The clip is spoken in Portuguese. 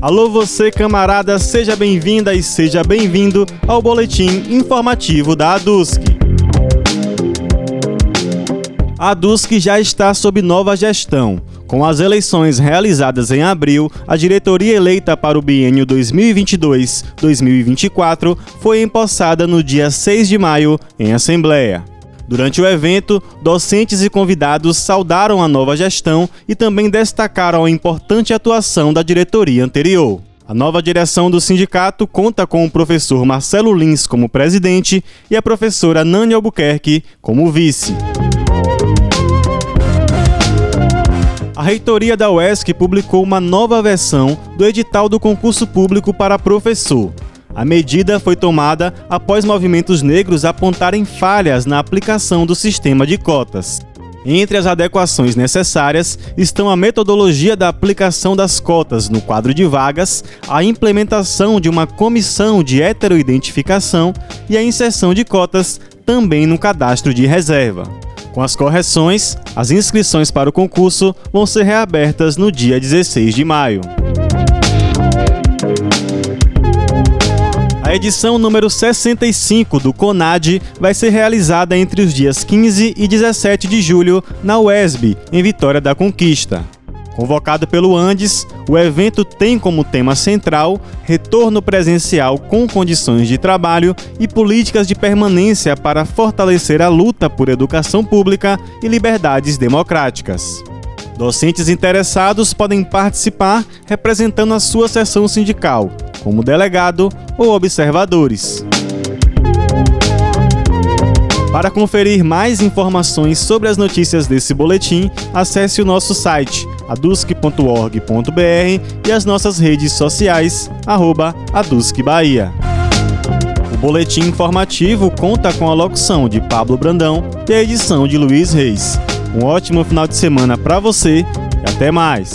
Alô você camarada, seja bem-vinda e seja bem-vindo ao boletim informativo da ADUSC. A ADUSC já está sob nova gestão. Com as eleições realizadas em abril, a diretoria eleita para o biênio 2022-2024 foi empossada no dia 6 de maio em Assembleia. Durante o evento, docentes e convidados saudaram a nova gestão e também destacaram a importante atuação da diretoria anterior. A nova direção do sindicato conta com o professor Marcelo Lins como presidente e a professora Nani Albuquerque como vice. A reitoria da UESC publicou uma nova versão do edital do concurso público para professor. A medida foi tomada após movimentos negros apontarem falhas na aplicação do sistema de cotas. Entre as adequações necessárias estão a metodologia da aplicação das cotas no quadro de vagas, a implementação de uma comissão de heteroidentificação e a inserção de cotas também no cadastro de reserva. Com as correções, as inscrições para o concurso vão ser reabertas no dia 16 de maio. A edição número 65 do CONAD vai ser realizada entre os dias 15 e 17 de julho na UESB, em Vitória da Conquista. Convocado pelo Andes, o evento tem como tema central retorno presencial com condições de trabalho e políticas de permanência para fortalecer a luta por educação pública e liberdades democráticas. Docentes interessados podem participar representando a sua seção sindical, como delegado ou observadores. Para conferir mais informações sobre as notícias desse boletim, acesse o nosso site adusc.org.br e as nossas redes sociais, arroba Bahia. O boletim informativo conta com a locução de Pablo Brandão e a edição de Luiz Reis. Um ótimo final de semana para você e até mais!